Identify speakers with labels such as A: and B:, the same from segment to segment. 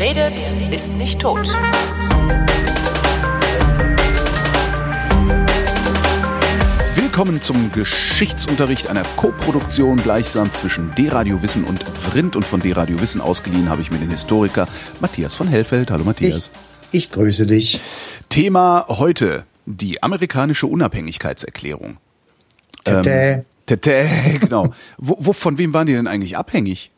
A: Wer redet, ist nicht tot.
B: Willkommen zum Geschichtsunterricht einer Koproduktion gleichsam zwischen D-Radio Wissen und Vrindt und von D-Radio Wissen ausgeliehen habe ich mir den Historiker Matthias von Hellfeld. Hallo Matthias.
C: Ich, ich grüße dich.
B: Thema heute, die amerikanische Unabhängigkeitserklärung. Ähm, Tete, genau. von wem waren die denn eigentlich abhängig?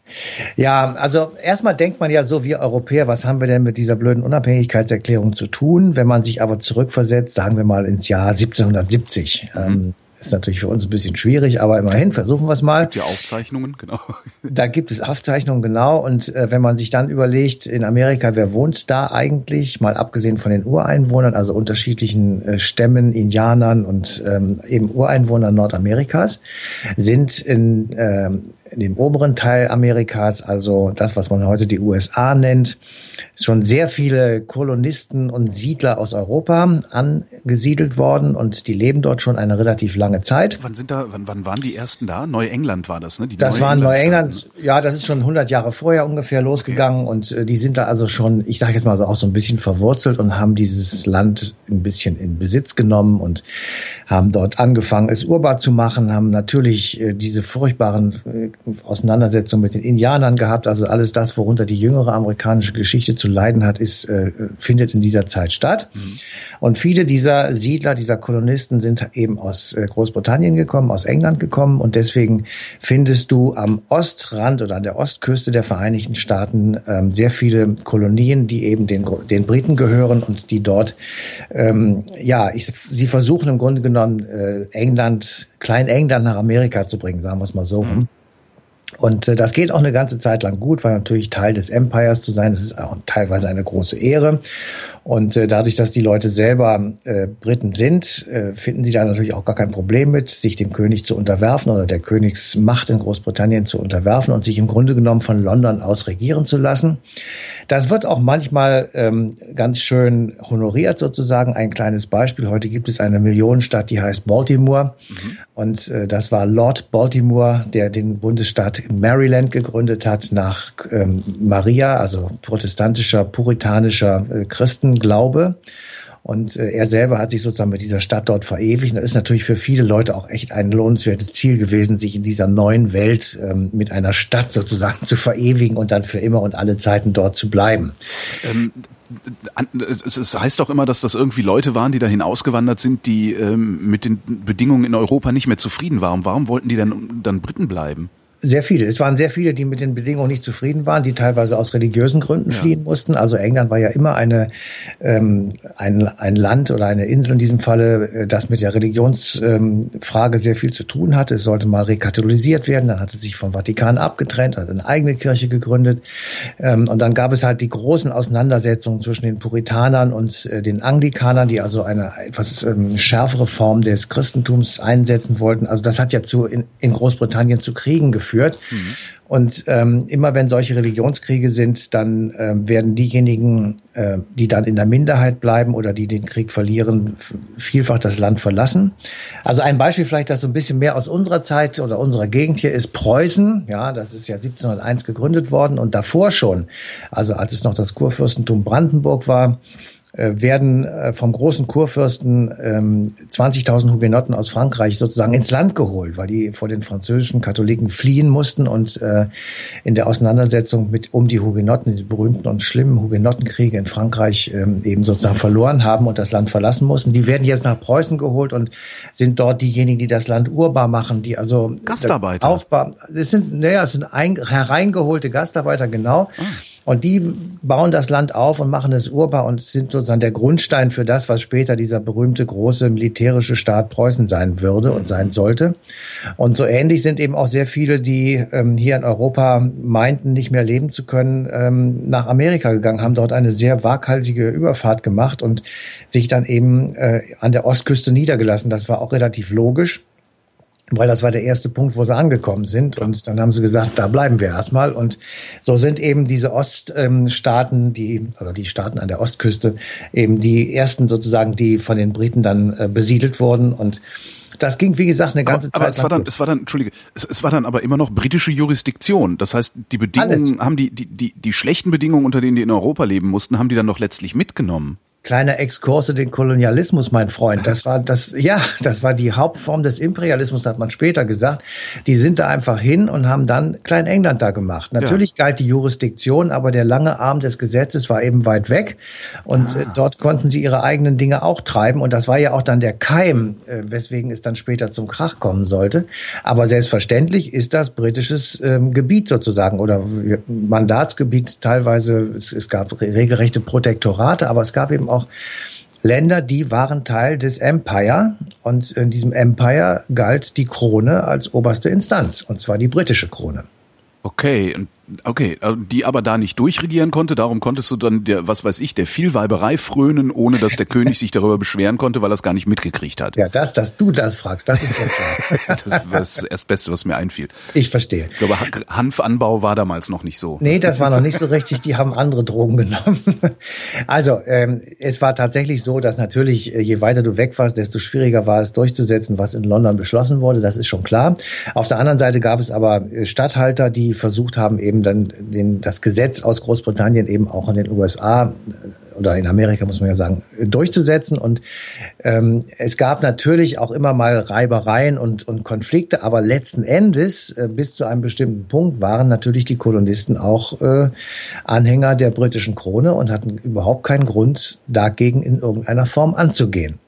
C: Ja, also erstmal denkt man ja so, wir Europäer, was haben wir denn mit dieser blöden Unabhängigkeitserklärung zu tun? Wenn man sich aber zurückversetzt, sagen wir mal ins Jahr 1770. Mhm. Ähm, ist natürlich für uns ein bisschen schwierig, aber immerhin versuchen wir es mal.
B: Die Aufzeichnungen, genau.
C: Da gibt es Aufzeichnungen, genau. Und äh, wenn man sich dann überlegt, in Amerika, wer wohnt da eigentlich, mal abgesehen von den Ureinwohnern, also unterschiedlichen äh, Stämmen, Indianern und ähm, eben Ureinwohnern Nordamerikas, sind in, ähm, in dem oberen Teil Amerikas, also das, was man heute die USA nennt, schon sehr viele Kolonisten und Siedler aus Europa angesiedelt worden und die leben dort schon eine relativ lange Zeit.
B: Wann sind da, wann, wann waren die ersten da? Neuengland war das, ne?
C: Die das war Neuengland, ja, das ist schon 100 Jahre vorher ungefähr losgegangen okay. und äh, die sind da also schon, ich sage jetzt mal so auch so ein bisschen verwurzelt und haben dieses Land ein bisschen in Besitz genommen und haben dort angefangen, es urbar zu machen, haben natürlich äh, diese furchtbaren Auseinandersetzungen mit den Indianern gehabt, also alles das, worunter die jüngere amerikanische Geschichte zu leiden hat, ist, äh, findet in dieser Zeit statt. Mhm. Und viele dieser Siedler, dieser Kolonisten sind eben aus äh, Großbritannien gekommen, aus England gekommen und deswegen findest du am Ostrand oder an der Ostküste der Vereinigten Staaten ähm, sehr viele Kolonien, die eben den, den Briten gehören und die dort, ähm, ja, ich, sie versuchen im Grunde genommen äh, England, Klein-England nach Amerika zu bringen, sagen wir es mal so. Mhm. Und äh, das geht auch eine ganze Zeit lang gut, weil natürlich Teil des Empires zu sein, das ist auch teilweise eine große Ehre. Und äh, dadurch, dass die Leute selber äh, Briten sind, äh, finden sie da natürlich auch gar kein Problem mit, sich dem König zu unterwerfen oder der Königsmacht in Großbritannien zu unterwerfen und sich im Grunde genommen von London aus regieren zu lassen. Das wird auch manchmal ähm, ganz schön honoriert sozusagen. Ein kleines Beispiel. Heute gibt es eine Millionenstadt, die heißt Baltimore. Mhm. Und äh, das war Lord Baltimore, der den Bundesstaat Maryland gegründet hat nach ähm, Maria, also protestantischer, puritanischer äh, Christen Glaube. Und äh, er selber hat sich sozusagen mit dieser Stadt dort verewigt. Und das ist natürlich für viele Leute auch echt ein lohnenswertes Ziel gewesen, sich in dieser neuen Welt ähm, mit einer Stadt sozusagen zu verewigen und dann für immer und alle Zeiten dort zu bleiben. Ähm
B: es heißt doch immer, dass das irgendwie Leute waren, die dahin ausgewandert sind, die ähm, mit den Bedingungen in Europa nicht mehr zufrieden waren. Warum wollten die denn dann Briten bleiben?
C: Sehr viele. Es waren sehr viele, die mit den Bedingungen nicht zufrieden waren, die teilweise aus religiösen Gründen ja. fliehen mussten. Also England war ja immer eine, ähm, ein, ein Land oder eine Insel in diesem Falle, äh, das mit der Religionsfrage ähm, sehr viel zu tun hatte. Es sollte mal rekatholisiert werden. Dann hat es sich vom Vatikan abgetrennt, hat eine eigene Kirche gegründet. Ähm, und dann gab es halt die großen Auseinandersetzungen zwischen den Puritanern und äh, den Anglikanern, die also eine etwas ähm, schärfere Form des Christentums einsetzen wollten. Also das hat ja zu in, in Großbritannien zu Kriegen geführt geführt. Mhm. Und ähm, immer wenn solche Religionskriege sind, dann ähm, werden diejenigen, äh, die dann in der Minderheit bleiben oder die den Krieg verlieren, vielfach das Land verlassen. Also ein Beispiel vielleicht, das so ein bisschen mehr aus unserer Zeit oder unserer Gegend hier ist Preußen. Ja, das ist ja 1701 gegründet worden und davor schon, also als es noch das Kurfürstentum Brandenburg war, äh, werden äh, vom großen Kurfürsten ähm, 20.000 Hugenotten aus Frankreich sozusagen ins Land geholt, weil die vor den französischen Katholiken fliehen mussten und äh, in der Auseinandersetzung mit um die Hugenotten, die berühmten und schlimmen Hugenottenkriege in Frankreich ähm, eben sozusagen verloren haben und das Land verlassen mussten. Die werden jetzt nach Preußen geholt und sind dort diejenigen, die das Land urbar machen, die also
B: Gastarbeiter.
C: Aufbau, das sind, naja, es sind ein, hereingeholte Gastarbeiter, genau. Ah und die bauen das Land auf und machen es urbar und sind sozusagen der Grundstein für das, was später dieser berühmte große militärische Staat Preußen sein würde und sein sollte. Und so ähnlich sind eben auch sehr viele, die ähm, hier in Europa meinten, nicht mehr leben zu können, ähm, nach Amerika gegangen, haben dort eine sehr waghalsige Überfahrt gemacht und sich dann eben äh, an der Ostküste niedergelassen. Das war auch relativ logisch weil das war der erste Punkt, wo sie angekommen sind. Und dann haben sie gesagt, da bleiben wir erstmal. Und so sind eben diese Oststaaten, die, oder die Staaten an der Ostküste, eben die ersten sozusagen, die von den Briten dann äh, besiedelt wurden. Und das ging, wie gesagt, eine ganze
B: aber, Zeit. Aber es war dann, es war dann, entschuldige, es, es, war dann aber immer noch britische Jurisdiktion. Das heißt, die Bedingungen Alles. haben die, die, die, die schlechten Bedingungen, unter denen die in Europa leben mussten, haben die dann noch letztlich mitgenommen.
C: Kleiner Exkurs in den Kolonialismus, mein Freund. Das war das, ja, das war die Hauptform des Imperialismus, hat man später gesagt. Die sind da einfach hin und haben dann Klein England da gemacht. Natürlich ja. galt die Jurisdiktion, aber der lange Arm des Gesetzes war eben weit weg und äh, ah. dort konnten sie ihre eigenen Dinge auch treiben und das war ja auch dann der Keim, äh, weswegen es dann später zum Krach kommen sollte. Aber selbstverständlich ist das britisches ähm, Gebiet sozusagen oder Mandatsgebiet teilweise. Es, es gab regelrechte Protektorate, aber es gab eben auch Länder, die waren Teil des Empire und in diesem Empire galt die Krone als oberste Instanz und zwar die britische Krone.
B: Okay, okay, also die aber da nicht durchregieren konnte, darum konntest du dann der, was weiß ich, der Vielweiberei frönen, ohne dass der König sich darüber beschweren konnte, weil er es gar nicht mitgekriegt hat.
C: Ja, das, dass du das fragst, das ist ja
B: klar. das war das Beste, was mir einfiel.
C: Ich verstehe.
B: Ich glaube, Hanfanbau war damals noch nicht so.
C: Nee, das war noch nicht so richtig, die haben andere Drogen genommen. Also, ähm, es war tatsächlich so, dass natürlich, äh, je weiter du weg warst, desto schwieriger war es durchzusetzen, was in London beschlossen wurde, das ist schon klar. Auf der anderen Seite gab es aber äh, Statthalter, die versucht haben, eben dann den, das Gesetz aus Großbritannien eben auch in den USA äh, oder in Amerika, muss man ja sagen, durchzusetzen. Und ähm, es gab natürlich auch immer mal Reibereien und, und Konflikte, aber letzten Endes, äh, bis zu einem bestimmten Punkt, waren natürlich die Kolonisten auch äh, Anhänger der britischen Krone und hatten überhaupt keinen Grund, dagegen in irgendeiner Form anzugehen.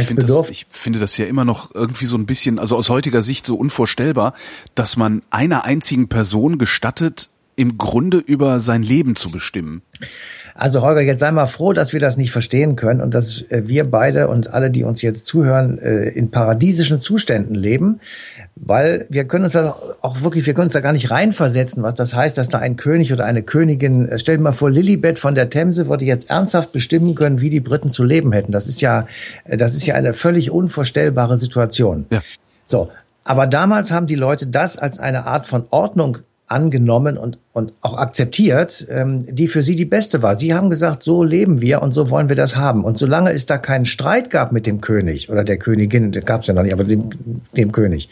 B: Ich finde, das, ich finde das ja immer noch irgendwie so ein bisschen, also aus heutiger Sicht so unvorstellbar, dass man einer einzigen Person gestattet, im Grunde über sein Leben zu bestimmen.
C: Also Holger, jetzt sei mal froh, dass wir das nicht verstehen können und dass äh, wir beide und alle, die uns jetzt zuhören, äh, in paradiesischen Zuständen leben, weil wir können uns da auch wirklich, wir können uns da gar nicht reinversetzen, was das heißt, dass da ein König oder eine Königin, äh, stell dir mal vor, Lilibet von der Themse würde jetzt ernsthaft bestimmen können, wie die Briten zu leben hätten. Das ist ja, das ist ja eine völlig unvorstellbare Situation. Ja. So. Aber damals haben die Leute das als eine Art von Ordnung angenommen und, und auch akzeptiert, ähm, die für sie die beste war. Sie haben gesagt, so leben wir und so wollen wir das haben. Und solange es da keinen Streit gab mit dem König oder der Königin, gab es ja noch nicht, aber dem, dem König,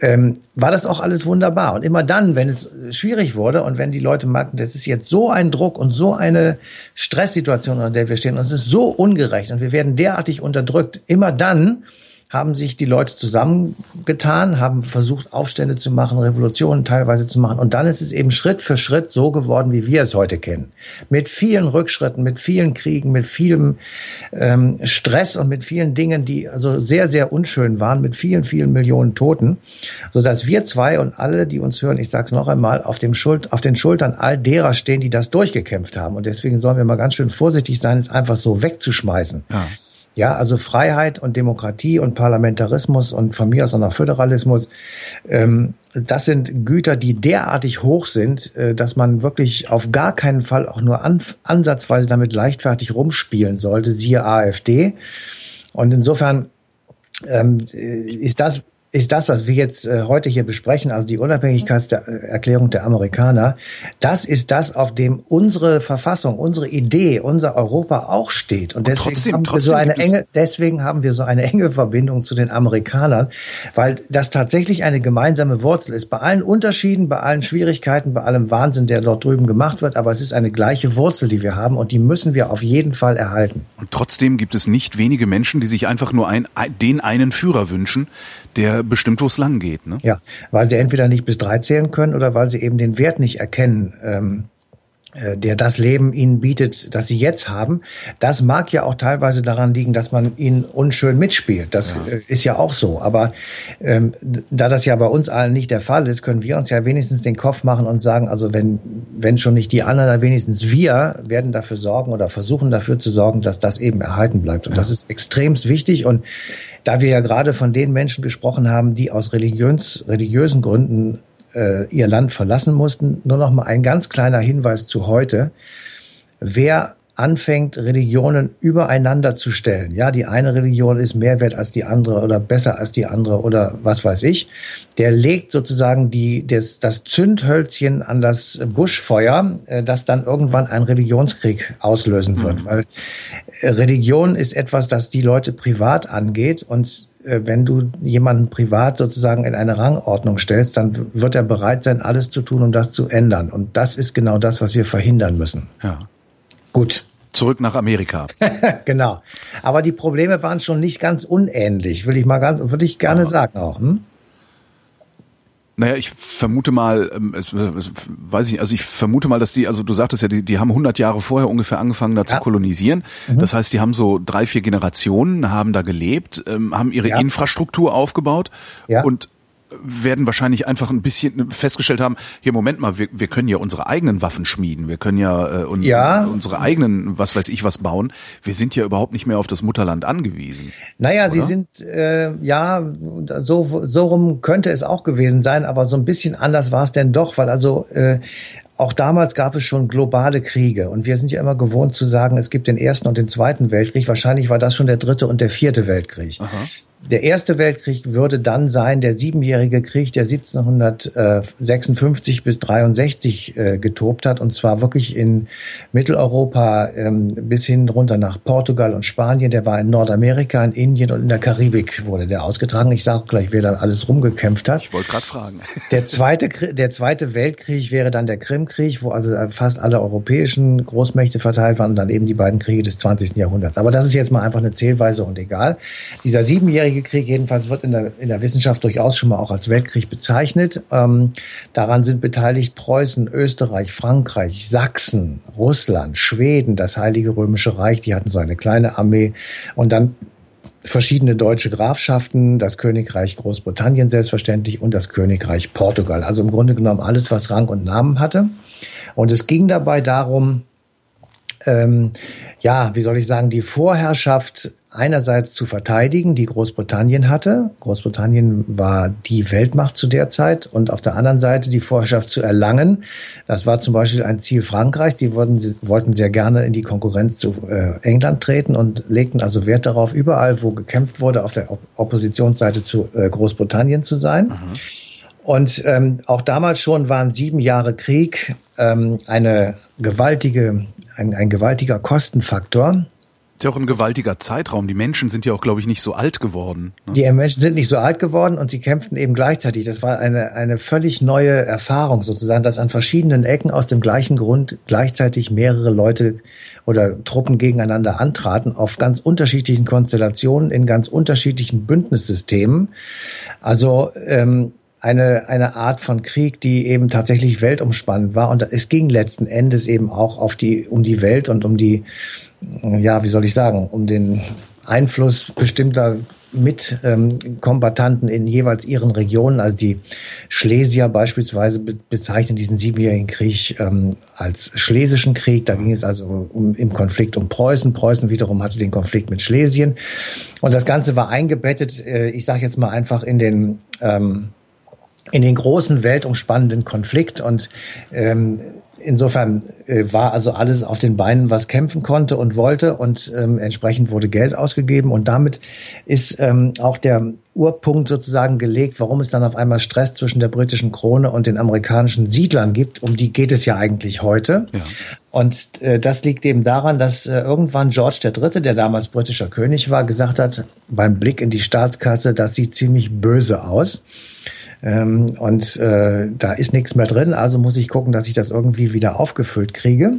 C: ähm, war das auch alles wunderbar. Und immer dann, wenn es schwierig wurde und wenn die Leute merkten, das ist jetzt so ein Druck und so eine Stresssituation, unter der wir stehen, und es ist so ungerecht und wir werden derartig unterdrückt, immer dann haben sich die Leute zusammengetan, haben versucht, Aufstände zu machen, Revolutionen teilweise zu machen. Und dann ist es eben Schritt für Schritt so geworden, wie wir es heute kennen. Mit vielen Rückschritten, mit vielen Kriegen, mit vielem ähm, Stress und mit vielen Dingen, die also sehr, sehr unschön waren, mit vielen, vielen Millionen Toten, so dass wir zwei und alle, die uns hören, ich sage es noch einmal, auf, dem Schuld, auf den Schultern all derer stehen, die das durchgekämpft haben. Und deswegen sollen wir mal ganz schön vorsichtig sein, es einfach so wegzuschmeißen. Ja. Ja, also Freiheit und Demokratie und Parlamentarismus und von mir aus auch noch Föderalismus, ähm, das sind Güter, die derartig hoch sind, äh, dass man wirklich auf gar keinen Fall auch nur an, ansatzweise damit leichtfertig rumspielen sollte, siehe AfD. Und insofern ähm, ist das ist das, was wir jetzt äh, heute hier besprechen, also die Unabhängigkeitserklärung der Amerikaner, das ist das, auf dem unsere Verfassung, unsere Idee, unser Europa auch steht. Und deswegen, trotzdem, haben wir so eine enge, deswegen haben wir so eine enge Verbindung zu den Amerikanern, weil das tatsächlich eine gemeinsame Wurzel ist. Bei allen Unterschieden, bei allen Schwierigkeiten, bei allem Wahnsinn, der dort drüben gemacht wird, aber es ist eine gleiche Wurzel, die wir haben und die müssen wir auf jeden Fall erhalten.
B: Und trotzdem gibt es nicht wenige Menschen, die sich einfach nur ein, den einen Führer wünschen, der bestimmt, wo es lang geht. Ne?
C: Ja, weil sie entweder nicht bis drei zählen können oder weil sie eben den Wert nicht erkennen, ähm, äh, der das Leben ihnen bietet, das sie jetzt haben. Das mag ja auch teilweise daran liegen, dass man ihnen unschön mitspielt. Das ja. Äh, ist ja auch so. Aber ähm, da das ja bei uns allen nicht der Fall ist, können wir uns ja wenigstens den Kopf machen und sagen, also wenn, wenn schon nicht die anderen, dann wenigstens wir werden dafür sorgen oder versuchen dafür zu sorgen, dass das eben erhalten bleibt. Und ja. das ist extremst wichtig. Und da wir ja gerade von den Menschen gesprochen haben, die aus religiös, religiösen Gründen äh, ihr Land verlassen mussten. Nur noch mal ein ganz kleiner Hinweis zu heute. Wer anfängt, Religionen übereinander zu stellen, ja, die eine Religion ist mehr wert als die andere oder besser als die andere oder was weiß ich, der legt sozusagen die, das, das Zündhölzchen an das Buschfeuer, äh, das dann irgendwann einen Religionskrieg auslösen wird, mhm. weil Religion ist etwas, das die Leute privat angeht und wenn du jemanden privat sozusagen in eine Rangordnung stellst, dann wird er bereit sein, alles zu tun, um das zu ändern. Und das ist genau das, was wir verhindern müssen.
B: Ja.
C: Gut.
B: Zurück nach Amerika.
C: genau. Aber die Probleme waren schon nicht ganz unähnlich, will ich mal ganz, würde ich gerne Aber sagen auch. Hm?
B: Naja, ich vermute mal, ähm, es, es, weiß ich nicht, also ich vermute mal, dass die, also du sagtest ja, die, die haben 100 Jahre vorher ungefähr angefangen, da ja. zu kolonisieren. Mhm. Das heißt, die haben so drei, vier Generationen, haben da gelebt, ähm, haben ihre ja. Infrastruktur aufgebaut ja. und werden wahrscheinlich einfach ein bisschen festgestellt haben, hier Moment mal, wir, wir können ja unsere eigenen Waffen schmieden, wir können ja, äh, un, ja unsere eigenen, was weiß ich was bauen. Wir sind ja überhaupt nicht mehr auf das Mutterland angewiesen.
C: Naja, oder? sie sind, äh, ja, so, so rum könnte es auch gewesen sein, aber so ein bisschen anders war es denn doch, weil also äh, auch damals gab es schon globale Kriege und wir sind ja immer gewohnt zu sagen, es gibt den ersten und den zweiten Weltkrieg. Wahrscheinlich war das schon der dritte und der vierte Weltkrieg. Aha. Der Erste Weltkrieg würde dann sein der siebenjährige Krieg, der 1756 bis 63 äh, getobt hat, und zwar wirklich in Mitteleuropa ähm, bis hin runter nach Portugal und Spanien. Der war in Nordamerika, in Indien und in der Karibik wurde der ausgetragen. Ich sage gleich, wer da alles rumgekämpft hat.
B: Ich wollte gerade fragen.
C: Der zweite, der zweite Weltkrieg wäre dann der Krimkrieg, wo also fast alle europäischen Großmächte verteilt waren und dann eben die beiden Kriege des 20. Jahrhunderts. Aber das ist jetzt mal einfach eine Zählweise und egal. Dieser siebenjährige Zweijährige Krieg jedenfalls wird in der, in der Wissenschaft durchaus schon mal auch als Weltkrieg bezeichnet. Ähm, daran sind beteiligt Preußen, Österreich, Frankreich, Sachsen, Russland, Schweden, das Heilige Römische Reich. Die hatten so eine kleine Armee. Und dann verschiedene deutsche Grafschaften, das Königreich Großbritannien selbstverständlich und das Königreich Portugal. Also im Grunde genommen alles, was Rang und Namen hatte. Und es ging dabei darum, ähm, ja, wie soll ich sagen, die Vorherrschaft einerseits zu verteidigen, die Großbritannien hatte. Großbritannien war die Weltmacht zu der Zeit und auf der anderen Seite die Vorherrschaft zu erlangen. Das war zum Beispiel ein Ziel Frankreichs. Die wollten, wollten sehr gerne in die Konkurrenz zu äh, England treten und legten also Wert darauf, überall, wo gekämpft wurde, auf der Oppositionsseite zu äh, Großbritannien zu sein. Mhm. Und ähm, auch damals schon waren sieben Jahre Krieg ähm, eine gewaltige, ein, ein gewaltiger Kostenfaktor
B: ist ja auch ein gewaltiger Zeitraum. Die Menschen sind ja auch, glaube ich, nicht so alt geworden.
C: Ne? Die Menschen sind nicht so alt geworden und sie kämpften eben gleichzeitig. Das war eine, eine völlig neue Erfahrung sozusagen, dass an verschiedenen Ecken aus dem gleichen Grund gleichzeitig mehrere Leute oder Truppen gegeneinander antraten, auf ganz unterschiedlichen Konstellationen, in ganz unterschiedlichen Bündnissystemen. Also ähm, eine, eine Art von Krieg, die eben tatsächlich weltumspannend war. Und es ging letzten Endes eben auch auf die, um die Welt und um die, ja, wie soll ich sagen, um den Einfluss bestimmter Mitkombatanten ähm, in jeweils ihren Regionen. Also die Schlesier beispielsweise be bezeichnen diesen siebenjährigen Krieg ähm, als Schlesischen Krieg. Da ging es also um, im Konflikt um Preußen. Preußen wiederum hatte den Konflikt mit Schlesien. Und das Ganze war eingebettet, äh, ich sage jetzt mal einfach in den ähm, in den großen weltumspannenden Konflikt und ähm, insofern äh, war also alles auf den Beinen, was kämpfen konnte und wollte und ähm, entsprechend wurde Geld ausgegeben und damit ist ähm, auch der Urpunkt sozusagen gelegt, warum es dann auf einmal Stress zwischen der britischen Krone und den amerikanischen Siedlern gibt. Um die geht es ja eigentlich heute. Ja. Und äh, das liegt eben daran, dass äh, irgendwann George III., der damals britischer König war, gesagt hat, beim Blick in die Staatskasse, das sieht ziemlich böse aus. Ähm, und äh, da ist nichts mehr drin, also muss ich gucken, dass ich das irgendwie wieder aufgefüllt kriege.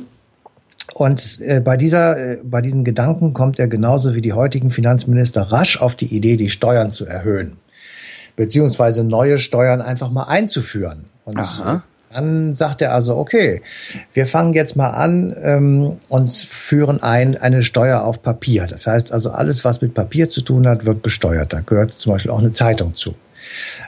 C: Und äh, bei dieser, äh, bei diesen Gedanken kommt er genauso wie die heutigen Finanzminister rasch auf die Idee, die Steuern zu erhöhen, beziehungsweise neue Steuern einfach mal einzuführen. Und Aha. Dann sagt er also, okay, wir fangen jetzt mal an ähm, und führen ein eine Steuer auf Papier. Das heißt also, alles, was mit Papier zu tun hat, wird besteuert. Da gehört zum Beispiel auch eine Zeitung zu.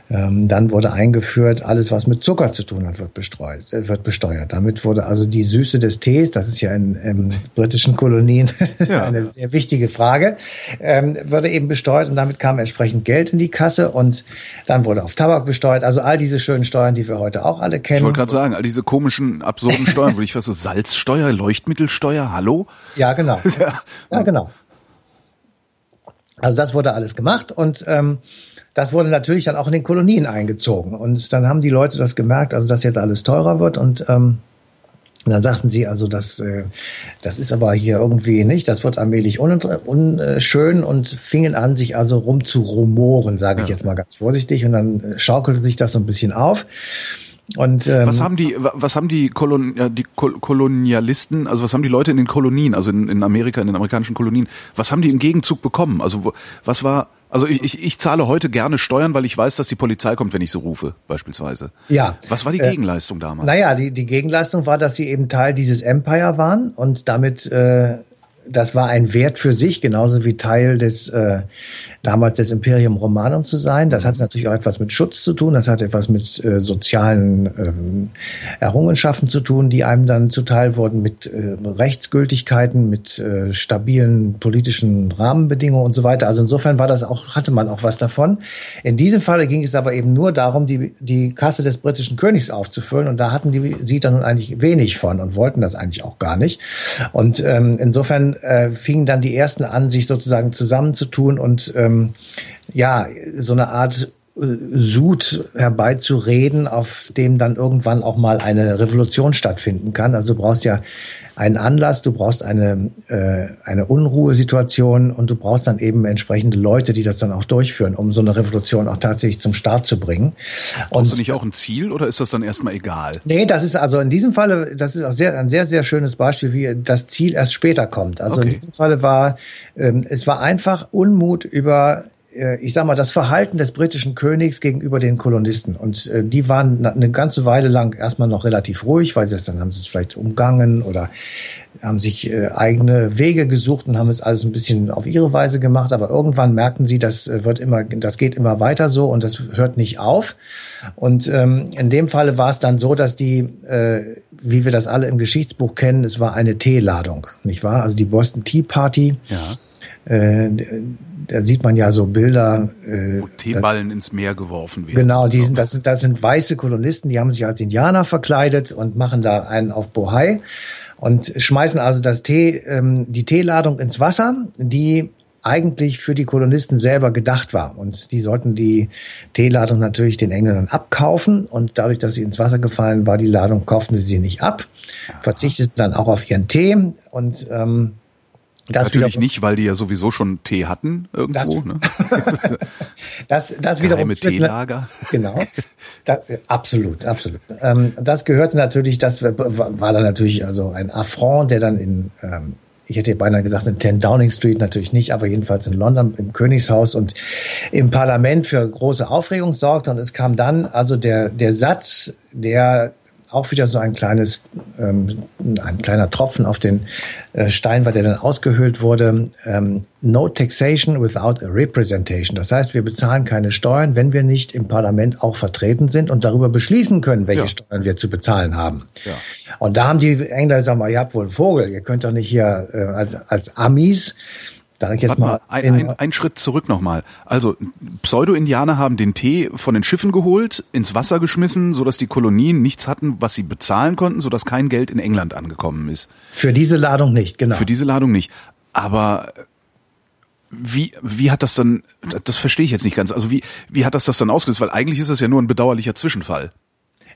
C: Ähm, dann wurde eingeführt, alles was mit Zucker zu tun hat, wird bestreut, äh, wird besteuert. Damit wurde also die Süße des Tees, das ist ja in, in britischen Kolonien ja. eine sehr wichtige Frage, ähm, wurde eben besteuert und damit kam entsprechend Geld in die Kasse und dann wurde auf Tabak besteuert. Also all diese schönen Steuern, die wir heute auch alle kennen. Ich
B: wollte gerade sagen, all diese komischen, absurden Steuern, wo ich was so Salzsteuer, Leuchtmittelsteuer, hallo?
C: Ja, genau. ja, ja genau. Also das wurde alles gemacht und ähm, das wurde natürlich dann auch in den Kolonien eingezogen. Und dann haben die Leute das gemerkt, also dass jetzt alles teurer wird und ähm, und dann sagten sie also, das, äh, das ist aber hier irgendwie nicht, das wird allmählich unschön und fingen an, sich also rum zu rumoren, sage ich ja. jetzt mal ganz vorsichtig. Und dann äh, schaukelte sich das so ein bisschen auf.
B: Und, ähm, was haben die, was haben die, Kolon, die Kolonialisten, also was haben die Leute in den Kolonien, also in, in Amerika, in den amerikanischen Kolonien, was haben die im Gegenzug bekommen? Also was war, also ich, ich, ich zahle heute gerne Steuern, weil ich weiß, dass die Polizei kommt, wenn ich so rufe, beispielsweise.
C: Ja.
B: Was war die äh, Gegenleistung damals?
C: Naja, die, die Gegenleistung war, dass sie eben Teil dieses Empire waren und damit äh, das war ein Wert für sich, genauso wie Teil des äh, damals des Imperium Romanum zu sein. Das hatte natürlich auch etwas mit Schutz zu tun, das hatte etwas mit äh, sozialen ähm, Errungenschaften zu tun, die einem dann zuteil wurden, mit äh, Rechtsgültigkeiten, mit äh, stabilen politischen Rahmenbedingungen und so weiter. Also insofern war das auch, hatte man auch was davon. In diesem Falle ging es aber eben nur darum, die, die Kasse des britischen Königs aufzufüllen und da hatten die sie dann nun eigentlich wenig von und wollten das eigentlich auch gar nicht. Und ähm, insofern äh, fingen dann die ersten an, sich sozusagen zusammenzutun und ähm, ja, so eine Art Sud herbeizureden, auf dem dann irgendwann auch mal eine Revolution stattfinden kann. Also du brauchst ja einen Anlass, du brauchst eine, äh, eine Unruhesituation und du brauchst dann eben entsprechende Leute, die das dann auch durchführen, um so eine Revolution auch tatsächlich zum Start zu bringen.
B: Brauchst du nicht auch ein Ziel oder ist das dann erstmal egal?
C: Nee, das ist also in diesem Falle, das ist auch sehr, ein sehr, sehr schönes Beispiel, wie das Ziel erst später kommt. Also okay. in diesem Falle war, ähm, es war einfach Unmut über ich sag mal, das Verhalten des britischen Königs gegenüber den Kolonisten. Und äh, die waren eine ganze Weile lang erstmal noch relativ ruhig, weil sie es dann haben sie es vielleicht umgangen oder haben sich äh, eigene Wege gesucht und haben es alles ein bisschen auf ihre Weise gemacht. Aber irgendwann merkten sie, das äh, wird immer, das geht immer weiter so und das hört nicht auf. Und ähm, in dem Falle war es dann so, dass die, äh, wie wir das alle im Geschichtsbuch kennen, es war eine Teeladung, nicht wahr? Also die Boston Tea Party.
B: Ja.
C: Äh, da sieht man ja so Bilder.
B: Äh, Wo Teeballen ins Meer geworfen werden.
C: Genau, die sind, das, sind, das sind weiße Kolonisten, die haben sich als Indianer verkleidet und machen da einen auf Bohai und schmeißen also das Tee, ähm, die Teeladung ins Wasser, die eigentlich für die Kolonisten selber gedacht war. Und die sollten die Teeladung natürlich den Engländern abkaufen. Und dadurch, dass sie ins Wasser gefallen war, die Ladung, kauften sie sie nicht ab, verzichteten dann auch auf ihren Tee und ähm,
B: das Natürlich nicht, weil die ja sowieso schon Tee hatten irgendwo.
C: Das, ne? das, das wiederum
B: Geheime Teelager.
C: Genau, da, absolut, absolut. Ähm, das gehört natürlich, das war dann natürlich also ein Affront, der dann in ähm, ich hätte beinahe gesagt in 10 Downing Street, natürlich nicht, aber jedenfalls in London im Königshaus und im Parlament für große Aufregung sorgte. Und es kam dann also der, der Satz, der auch wieder so ein kleines, ähm, ein kleiner Tropfen auf den äh, Stein war, der dann ausgehöhlt wurde. Ähm, no taxation without a representation. Das heißt, wir bezahlen keine Steuern, wenn wir nicht im Parlament auch vertreten sind und darüber beschließen können, welche ja. Steuern wir zu bezahlen haben.
B: Ja.
C: Und da haben die Engländer gesagt, ihr habt wohl einen Vogel, ihr könnt doch nicht hier äh, als, als Amis Sag ich jetzt mal,
B: mal ein, ein, ein Schritt zurück nochmal. Also Pseudo-Indianer haben den Tee von den Schiffen geholt, ins Wasser geschmissen, sodass die Kolonien nichts hatten, was sie bezahlen konnten, sodass kein Geld in England angekommen ist.
C: Für diese Ladung nicht, genau.
B: Für diese Ladung nicht. Aber wie, wie hat das dann, das verstehe ich jetzt nicht ganz, also wie, wie hat das das dann ausgelöst? Weil eigentlich ist das ja nur ein bedauerlicher Zwischenfall.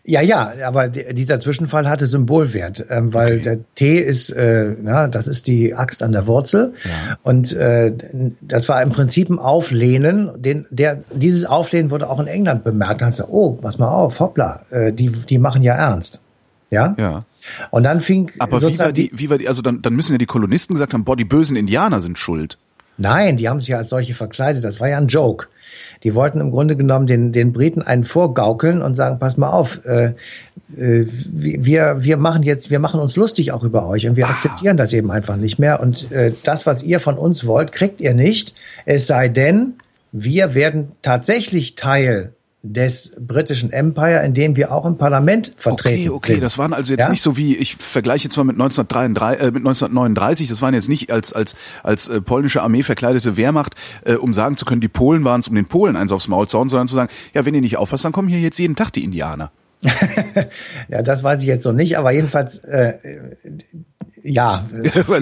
C: Ja, ja, aber dieser Zwischenfall hatte Symbolwert, ähm, weil okay. der Tee ist, äh, na, das ist die Axt an der Wurzel. Ja. Und äh, das war im Prinzip ein Auflehnen. Den, der, dieses Auflehnen wurde auch in England bemerkt. Da hast du, oh, pass mal auf, hoppla, äh, die, die machen ja ernst. Ja?
B: Ja.
C: Und dann fing.
B: Aber wie war die, wie war die, also dann, dann müssen ja die Kolonisten gesagt haben, boah, die bösen Indianer sind schuld.
C: Nein, die haben sich ja als solche verkleidet. Das war ja ein Joke. Die wollten im Grunde genommen den, den Briten einen vorgaukeln und sagen, pass mal auf, äh, äh, wir, wir machen jetzt, wir machen uns lustig auch über euch und wir ah. akzeptieren das eben einfach nicht mehr. Und äh, das, was ihr von uns wollt, kriegt ihr nicht. Es sei denn, wir werden tatsächlich Teil des britischen Empire, in dem wir auch im Parlament vertreten
B: okay, okay.
C: sind.
B: Das waren also jetzt ja? nicht so wie, ich vergleiche jetzt mal mit 1933, äh, mit 1939, das waren jetzt nicht als, als, als äh, polnische Armee verkleidete Wehrmacht, äh, um sagen zu können, die Polen waren es, um den Polen eins aufs Maul zu hauen, sondern zu sagen, ja, wenn ihr nicht aufpasst, dann kommen hier jetzt jeden Tag die Indianer.
C: ja, das weiß ich jetzt noch nicht, aber jedenfalls, äh, ja,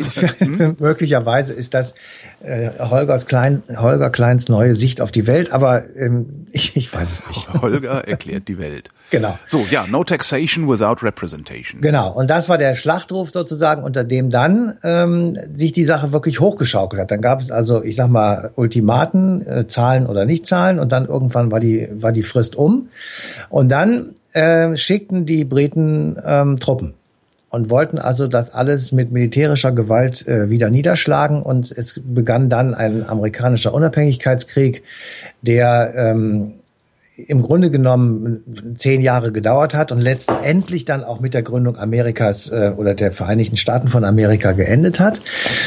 C: möglicherweise ist das äh, Holgers Klein, Holger Kleins neue Sicht auf die Welt, aber ähm, ich, ich weiß es nicht.
B: Holger erklärt die Welt.
C: Genau.
B: So, ja, no taxation without representation.
C: Genau, und das war der Schlachtruf sozusagen, unter dem dann ähm, sich die Sache wirklich hochgeschaukelt hat. Dann gab es also, ich sag mal, Ultimaten, äh, Zahlen oder nicht Zahlen, und dann irgendwann war die, war die Frist um. Und dann äh, schickten die Briten ähm, Truppen und wollten also das alles mit militärischer Gewalt äh, wieder niederschlagen. Und es begann dann ein amerikanischer Unabhängigkeitskrieg, der ähm, im Grunde genommen zehn Jahre gedauert hat und letztendlich dann auch mit der Gründung Amerikas äh, oder der Vereinigten Staaten von Amerika geendet hat.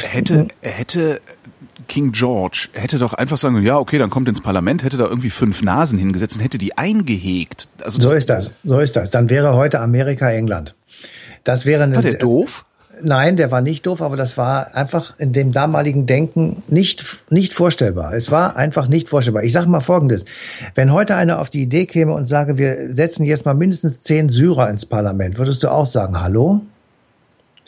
B: Hätte, hätte King George hätte doch einfach sagen, ja, okay, dann kommt ins Parlament, hätte da irgendwie fünf Nasen hingesetzt und hätte die eingehegt.
C: Also so ist das, so ist das. Dann wäre heute Amerika England. Das wäre eine,
B: War der doof?
C: Nein, der war nicht doof, aber das war einfach in dem damaligen Denken nicht, nicht vorstellbar. Es war einfach nicht vorstellbar. Ich sage mal Folgendes. Wenn heute einer auf die Idee käme und sage, wir setzen jetzt mal mindestens zehn Syrer ins Parlament, würdest du auch sagen, hallo?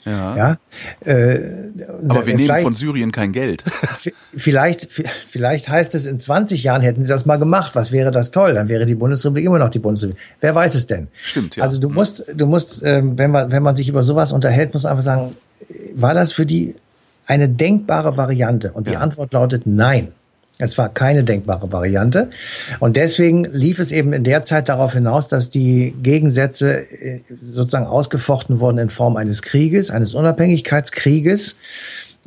B: Ja.
C: ja? Äh,
B: Aber wir nehmen von Syrien kein Geld.
C: Vielleicht, vielleicht heißt es, in 20 Jahren hätten sie das mal gemacht. Was wäre das toll? Dann wäre die Bundesrepublik immer noch die Bundesrepublik. Wer weiß es denn?
B: Stimmt, ja.
C: Also du musst, du musst, ähm, wenn man, wenn man sich über sowas unterhält, muss man einfach sagen, war das für die eine denkbare Variante? Und die ja. Antwort lautet nein. Es war keine denkbare Variante. Und deswegen lief es eben in der Zeit darauf hinaus, dass die Gegensätze äh, sozusagen ausgefochten wurden in Form eines Krieges, eines Unabhängigkeitskrieges,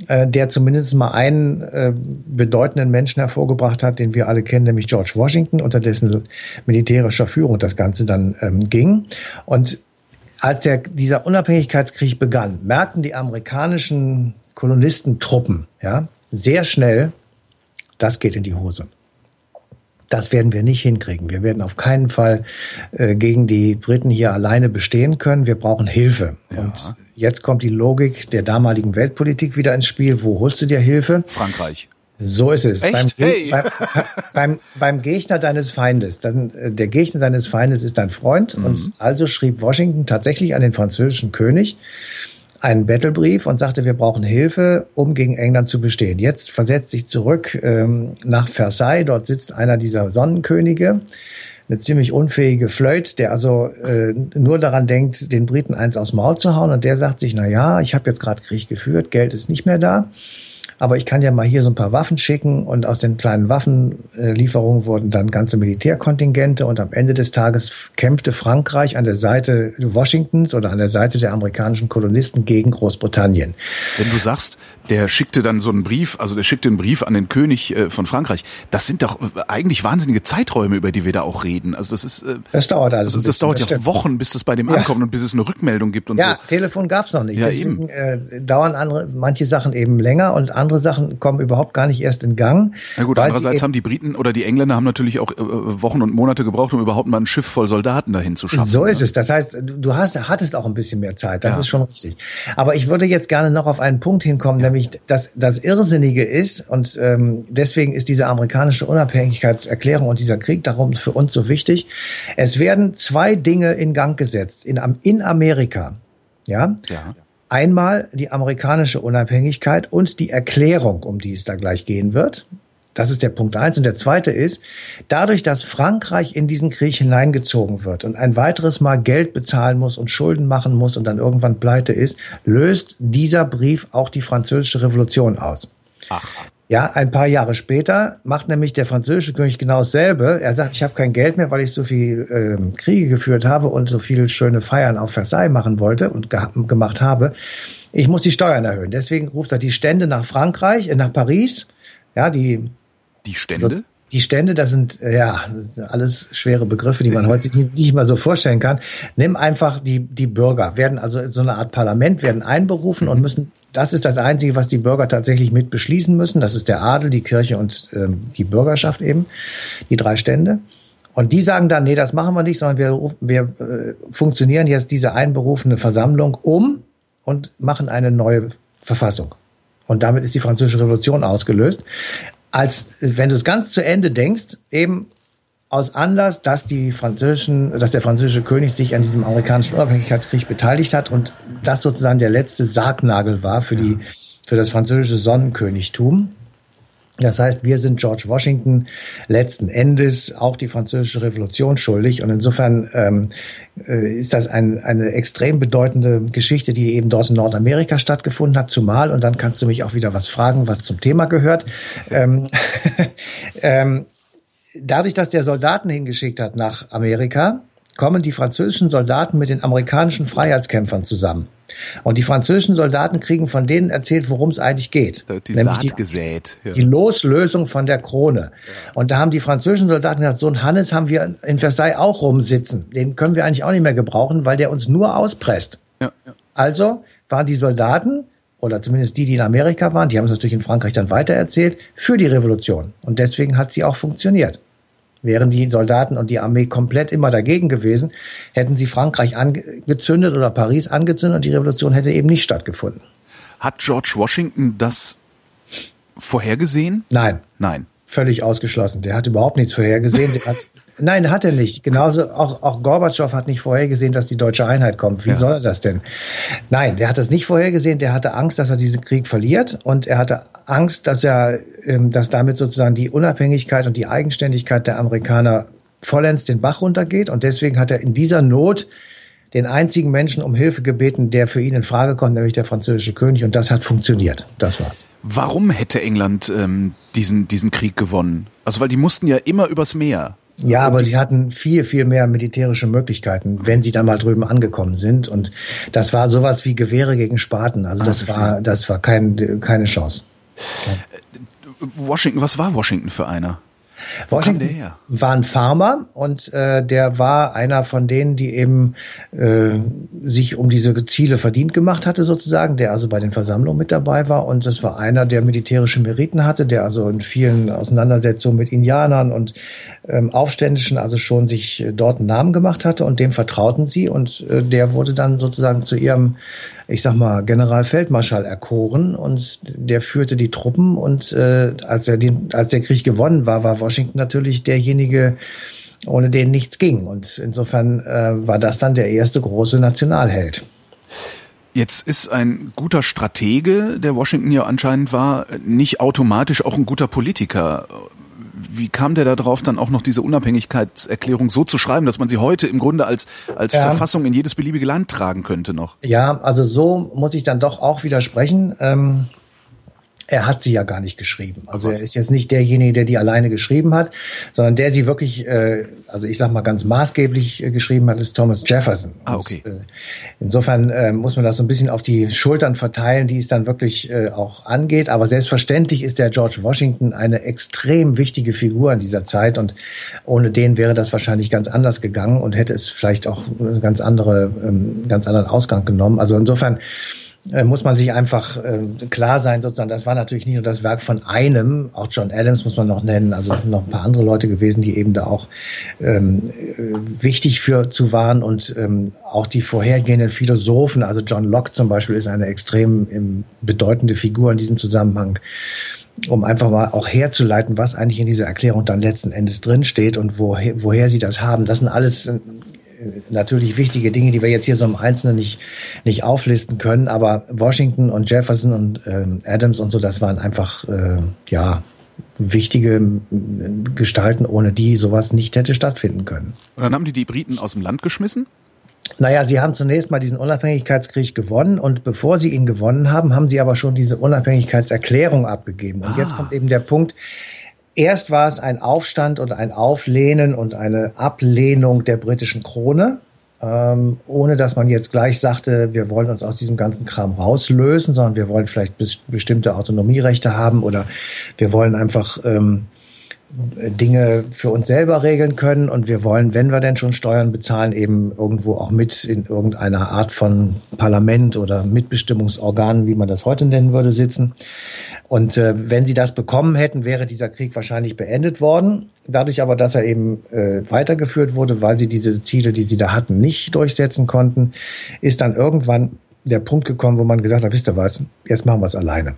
C: äh, der zumindest mal einen äh, bedeutenden Menschen hervorgebracht hat, den wir alle kennen, nämlich George Washington, unter dessen militärischer Führung das Ganze dann ähm, ging. Und als der, dieser Unabhängigkeitskrieg begann, merkten die amerikanischen Kolonistentruppen ja, sehr schnell, das geht in die Hose. Das werden wir nicht hinkriegen. Wir werden auf keinen Fall äh, gegen die Briten hier alleine bestehen können. Wir brauchen Hilfe. Ja. Und jetzt kommt die Logik der damaligen Weltpolitik wieder ins Spiel. Wo holst du dir Hilfe?
B: Frankreich.
C: So ist es.
B: Beim, hey.
C: beim, beim, beim, Gegner deines Feindes. Dann, äh, der Gegner deines Feindes ist dein Freund. Mhm. Und also schrieb Washington tatsächlich an den französischen König, einen Battlebrief und sagte, wir brauchen Hilfe, um gegen England zu bestehen. Jetzt versetzt sich zurück ähm, nach Versailles. Dort sitzt einer dieser Sonnenkönige, eine ziemlich unfähige Flöte, der also äh, nur daran denkt, den Briten eins aufs Maul zu hauen. Und der sagt sich, na ja, ich habe jetzt gerade Krieg geführt, Geld ist nicht mehr da aber ich kann ja mal hier so ein paar Waffen schicken und aus den kleinen Waffenlieferungen wurden dann ganze Militärkontingente und am Ende des Tages kämpfte Frankreich an der Seite Washingtons oder an der Seite der amerikanischen Kolonisten gegen Großbritannien.
B: Wenn du sagst, der schickte dann so einen Brief, also der schickte einen Brief an den König äh, von Frankreich. Das sind doch eigentlich wahnsinnige Zeiträume, über die wir da auch reden. Also das ist
C: äh, das dauert alles.
B: Also das dauert ja stimmt. Wochen, bis das bei dem ja. ankommt und bis es eine Rückmeldung gibt und
C: ja,
B: so.
C: Ja, Telefon gab's noch nicht.
B: Ja,
C: Deswegen
B: eben.
C: Äh, dauern andere manche Sachen eben länger und andere Sachen kommen überhaupt gar nicht erst in Gang.
B: Na gut, andererseits haben die Briten oder die Engländer haben natürlich auch äh, Wochen und Monate gebraucht, um überhaupt mal ein Schiff voll Soldaten dahin zu schaffen.
C: So ist ne? es. Das heißt, du hast hattest auch ein bisschen mehr Zeit. Das ja. ist schon richtig. Aber ich würde jetzt gerne noch auf einen Punkt hinkommen, nämlich dass dass das Irrsinnige ist, und ähm, deswegen ist diese amerikanische Unabhängigkeitserklärung und dieser Krieg darum für uns so wichtig. Es werden zwei Dinge in Gang gesetzt in, in Amerika. Ja?
B: ja.
C: Einmal die amerikanische Unabhängigkeit und die Erklärung, um die es da gleich gehen wird. Das ist der Punkt eins. Und der zweite ist, dadurch, dass Frankreich in diesen Krieg hineingezogen wird und ein weiteres Mal Geld bezahlen muss und Schulden machen muss und dann irgendwann pleite ist, löst dieser Brief auch die französische Revolution aus.
B: Ach.
C: Ja, ein paar Jahre später macht nämlich der französische König genau dasselbe. Er sagt, ich habe kein Geld mehr, weil ich so viel ähm, Kriege geführt habe und so viele schöne Feiern auf Versailles machen wollte und ge gemacht habe. Ich muss die Steuern erhöhen. Deswegen ruft er die Stände nach Frankreich, äh, nach Paris. Ja, die
B: die Stände?
C: Die Stände, das sind ja das sind alles schwere Begriffe, die man heute nicht, nicht mal so vorstellen kann. Nimm einfach die die Bürger werden also so eine Art Parlament werden einberufen mhm. und müssen das ist das Einzige, was die Bürger tatsächlich mit beschließen müssen. Das ist der Adel, die Kirche und ähm, die Bürgerschaft eben, die drei Stände. Und die sagen dann, nee, das machen wir nicht, sondern wir, wir äh, funktionieren jetzt diese einberufene Versammlung um und machen eine neue Verfassung. Und damit ist die französische Revolution ausgelöst. Als wenn du es ganz zu Ende denkst, eben aus Anlass, dass die französischen, dass der französische König sich an diesem amerikanischen Unabhängigkeitskrieg beteiligt hat und das sozusagen der letzte Sargnagel war für die, für das französische Sonnenkönigtum. Das heißt, wir sind George Washington letzten Endes auch die französische Revolution schuldig. Und insofern ähm, äh, ist das ein, eine extrem bedeutende Geschichte, die eben dort in Nordamerika stattgefunden hat, zumal. Und dann kannst du mich auch wieder was fragen, was zum Thema gehört. Ähm, ähm, dadurch, dass der Soldaten hingeschickt hat nach Amerika, kommen die französischen Soldaten mit den amerikanischen Freiheitskämpfern zusammen. Und die französischen Soldaten kriegen von denen erzählt, worum es eigentlich geht.
B: Die Nämlich Saat die, gesät.
C: Ja. Die Loslösung von der Krone. Ja. Und da haben die französischen Soldaten gesagt, so ein Hannes haben wir in Versailles auch rumsitzen. Den können wir eigentlich auch nicht mehr gebrauchen, weil der uns nur auspresst. Ja. Also waren die Soldaten, oder zumindest die, die in Amerika waren, die haben es natürlich in Frankreich dann weitererzählt, für die Revolution. Und deswegen hat sie auch funktioniert. Wären die Soldaten und die Armee komplett immer dagegen gewesen, hätten sie Frankreich angezündet oder Paris angezündet und die Revolution hätte eben nicht stattgefunden.
B: Hat George Washington das vorhergesehen?
C: Nein.
B: Nein.
C: Völlig ausgeschlossen. Der hat überhaupt nichts vorhergesehen. Der hat Nein, hat er nicht. Genauso auch, auch Gorbatschow hat nicht vorhergesehen, dass die deutsche Einheit kommt. Wie ja. soll er das denn? Nein, der hat das nicht vorhergesehen. Der hatte Angst, dass er diesen Krieg verliert und er hatte Angst, dass er, ähm, dass damit sozusagen die Unabhängigkeit und die Eigenständigkeit der Amerikaner vollends den Bach runtergeht. Und deswegen hat er in dieser Not den einzigen Menschen um Hilfe gebeten, der für ihn in Frage kommt, nämlich der französische König. Und das hat funktioniert. Das war's.
B: Warum hätte England ähm, diesen, diesen Krieg gewonnen? Also, weil die mussten ja immer übers Meer.
C: Ja, aber sie hatten viel, viel mehr militärische Möglichkeiten, wenn sie dann mal drüben angekommen sind. Und das war sowas wie Gewehre gegen Spaten. Also ah, das war, das war kein, keine Chance.
B: Äh, Washington, was war Washington für einer?
C: Washington war ein Farmer und äh, der war einer von denen, die eben äh, sich um diese Ziele verdient gemacht hatte, sozusagen, der also bei den Versammlungen mit dabei war. Und das war einer, der militärische Meriten hatte, der also in vielen Auseinandersetzungen mit Indianern und ähm, Aufständischen also schon sich dort einen Namen gemacht hatte und dem vertrauten sie und äh, der wurde dann sozusagen zu ihrem ich sag mal, Generalfeldmarschall erkoren und der führte die Truppen und äh, als, er den, als der Krieg gewonnen war, war Washington natürlich derjenige, ohne den nichts ging. Und insofern äh, war das dann der erste große Nationalheld.
B: Jetzt ist ein guter Stratege, der Washington ja anscheinend war, nicht automatisch auch ein guter Politiker wie kam der da drauf, dann auch noch diese Unabhängigkeitserklärung so zu schreiben, dass man sie heute im Grunde als, als ja. Verfassung in jedes beliebige Land tragen könnte noch?
C: Ja, also so muss ich dann doch auch widersprechen. Ähm er hat sie ja gar nicht geschrieben. Also er ist jetzt nicht derjenige, der die alleine geschrieben hat, sondern der sie wirklich, äh, also ich sag mal ganz maßgeblich äh, geschrieben hat, ist Thomas Jefferson.
B: Ah, okay.
C: Und, äh, insofern äh, muss man das so ein bisschen auf die Schultern verteilen, die es dann wirklich äh, auch angeht. Aber selbstverständlich ist der George Washington eine extrem wichtige Figur in dieser Zeit und ohne den wäre das wahrscheinlich ganz anders gegangen und hätte es vielleicht auch einen ganz andere, ähm, ganz anderen Ausgang genommen. Also insofern äh, muss man sich einfach äh, klar sein, sozusagen, das war natürlich nicht nur das Werk von einem, auch John Adams muss man noch nennen, also es sind noch ein paar andere Leute gewesen, die eben da auch ähm, äh, wichtig für zu waren und ähm, auch die vorhergehenden Philosophen, also John Locke zum Beispiel ist eine extrem ähm, bedeutende Figur in diesem Zusammenhang um einfach mal auch herzuleiten, was eigentlich in dieser Erklärung dann letzten Endes drinsteht und woher, woher sie das haben. Das sind alles natürlich wichtige Dinge, die wir jetzt hier so im Einzelnen nicht, nicht auflisten können. Aber Washington und Jefferson und ähm, Adams und so, das waren einfach, äh, ja, wichtige Gestalten, ohne die sowas nicht hätte stattfinden können.
B: Und dann haben die die Briten aus dem Land geschmissen?
C: Naja, sie haben zunächst mal diesen Unabhängigkeitskrieg gewonnen und bevor sie ihn gewonnen haben, haben sie aber schon diese Unabhängigkeitserklärung abgegeben. Und ah. jetzt kommt eben der Punkt, Erst war es ein Aufstand und ein Auflehnen und eine Ablehnung der britischen Krone, ähm, ohne dass man jetzt gleich sagte, wir wollen uns aus diesem ganzen Kram rauslösen, sondern wir wollen vielleicht bestimmte Autonomierechte haben oder wir wollen einfach ähm, Dinge für uns selber regeln können und wir wollen, wenn wir denn schon Steuern bezahlen, eben irgendwo auch mit in irgendeiner Art von Parlament oder Mitbestimmungsorganen, wie man das heute nennen würde, sitzen. Und äh, wenn sie das bekommen hätten, wäre dieser Krieg wahrscheinlich beendet worden. Dadurch aber, dass er eben äh, weitergeführt wurde, weil sie diese Ziele, die sie da hatten, nicht durchsetzen konnten, ist dann irgendwann der Punkt gekommen, wo man gesagt hat, wisst ihr was, jetzt machen wir es alleine.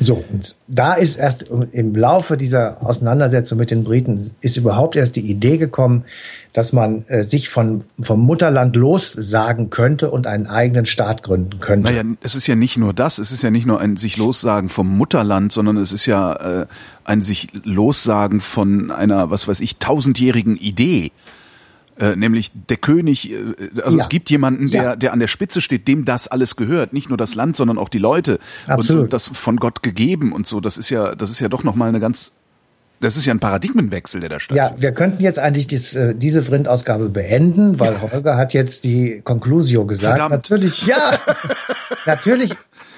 C: So, und da ist erst im Laufe dieser Auseinandersetzung mit den Briten ist überhaupt erst die Idee gekommen, dass man äh, sich von, vom Mutterland lossagen könnte und einen eigenen Staat gründen könnte.
B: Naja, es ist ja nicht nur das, es ist ja nicht nur ein sich lossagen vom Mutterland, sondern es ist ja äh, ein sich lossagen von einer, was weiß ich, tausendjährigen Idee. Äh, nämlich der König, äh, also ja. es gibt jemanden, der, ja. der an der Spitze steht, dem das alles gehört, nicht nur das Land, sondern auch die Leute
C: Absolut.
B: Und, und das von Gott gegeben und so. Das ist ja, das ist ja doch noch mal eine ganz das ist ja ein Paradigmenwechsel, der da stattfindet.
C: Ja, wir könnten jetzt eigentlich dies, äh, diese Vrind-Ausgabe beenden, weil Holger hat jetzt die Conclusio gesagt.
B: Verdammt.
C: Natürlich, ja, natürlich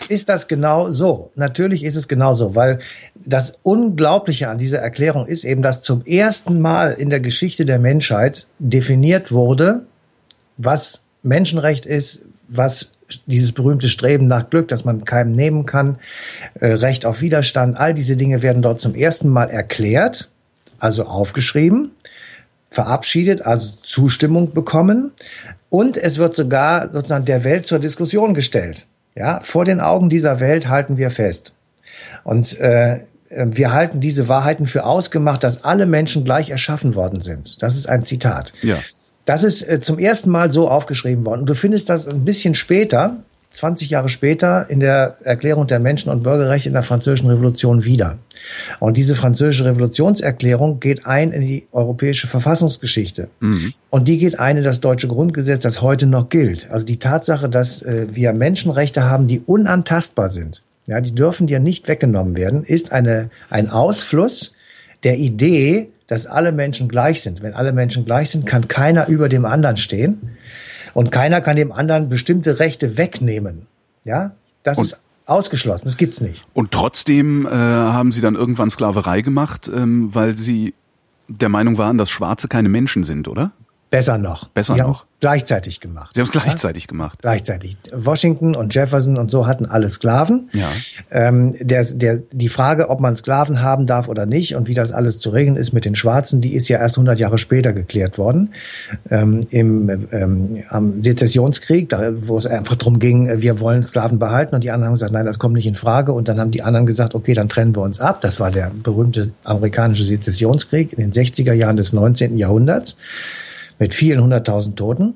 C: ist das genau so. Natürlich ist es genau so, weil das Unglaubliche an dieser Erklärung ist eben, dass zum ersten Mal in der Geschichte der Menschheit definiert wurde, was Menschenrecht ist, was dieses berühmte Streben nach Glück, dass man keinem nehmen kann, äh, Recht auf Widerstand, all diese Dinge werden dort zum ersten Mal erklärt, also aufgeschrieben, verabschiedet, also Zustimmung bekommen und es wird sogar sozusagen der Welt zur Diskussion gestellt. Ja, vor den Augen dieser Welt halten wir fest. Und äh, wir halten diese Wahrheiten für ausgemacht, dass alle Menschen gleich erschaffen worden sind. Das ist ein Zitat.
B: Ja.
C: Das ist äh, zum ersten Mal so aufgeschrieben worden. Und du findest das ein bisschen später, 20 Jahre später, in der Erklärung der Menschen- und Bürgerrechte in der Französischen Revolution wieder. Und diese Französische Revolutionserklärung geht ein in die europäische Verfassungsgeschichte. Mhm. Und die geht ein in das deutsche Grundgesetz, das heute noch gilt. Also die Tatsache, dass äh, wir Menschenrechte haben, die unantastbar sind, ja, die dürfen dir nicht weggenommen werden, ist eine, ein Ausfluss der Idee, dass alle Menschen gleich sind. Wenn alle Menschen gleich sind, kann keiner über dem anderen stehen und keiner kann dem anderen bestimmte Rechte wegnehmen. Ja, das und ist ausgeschlossen. Das gibt's nicht.
B: Und trotzdem äh, haben sie dann irgendwann Sklaverei gemacht, ähm, weil sie der Meinung waren, dass Schwarze keine Menschen sind, oder?
C: Besser noch.
B: Besser
C: die
B: noch.
C: gleichzeitig gemacht.
B: Sie haben es gleichzeitig ja? gemacht.
C: Gleichzeitig. Washington und Jefferson und so hatten alle Sklaven.
B: Ja.
C: Ähm, der, der, die Frage, ob man Sklaven haben darf oder nicht und wie das alles zu regeln ist mit den Schwarzen, die ist ja erst 100 Jahre später geklärt worden. Ähm, Im ähm, am Sezessionskrieg, da, wo es einfach darum ging, wir wollen Sklaven behalten und die anderen haben gesagt, nein, das kommt nicht in Frage. Und dann haben die anderen gesagt, okay, dann trennen wir uns ab. Das war der berühmte amerikanische Sezessionskrieg in den 60er Jahren des 19. Jahrhunderts mit vielen hunderttausend Toten.